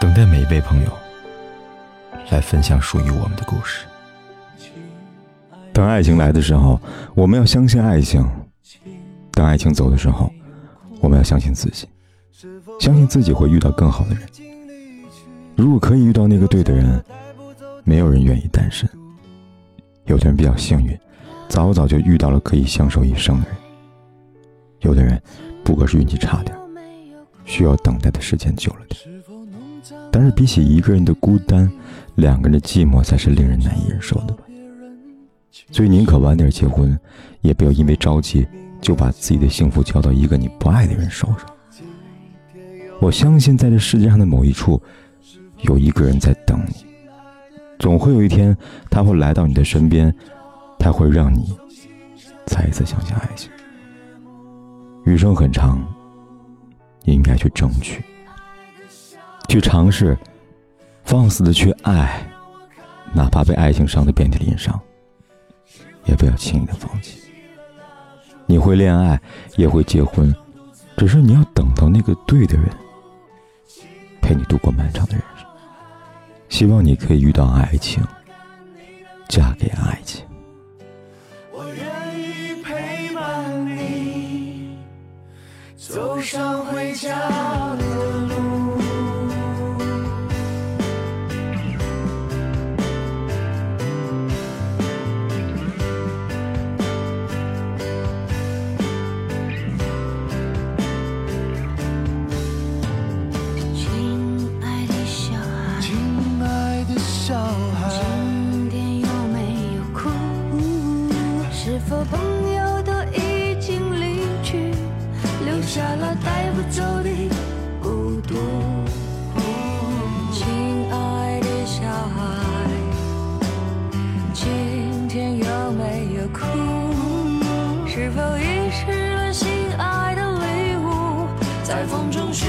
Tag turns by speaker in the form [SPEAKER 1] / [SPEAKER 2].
[SPEAKER 1] 等待每一位朋友来分享属于我们的故事。当爱情来的时候，我们要相信爱情；当爱情走的时候，我们要相信自己，相信自己会遇到更好的人。如果可以遇到那个对的人，没有人愿意单身。有的人比较幸运，早早就遇到了可以相守一生的人；有的人不过是运气差点，需要等待的时间久了点。但是比起一个人的孤单，两个人的寂寞才是令人难以忍受的。所以宁可晚点结婚，也不要因为着急就把自己的幸福交到一个你不爱的人手上。我相信在这世界上的某一处，有一个人在等你。总会有一天，他会来到你的身边，他会让你再一次相信爱情。余生很长，应该去争取，去尝试，放肆的去爱，哪怕被爱情伤得遍体鳞伤。也不要轻易的放弃。你会恋爱，也会结婚，只是你要等到那个对的人，陪你度过漫长的人生。希望你可以遇到爱情，嫁给爱情。
[SPEAKER 2] 我愿意陪伴你，走上回家是否遗失了心爱的礼物？在风中寻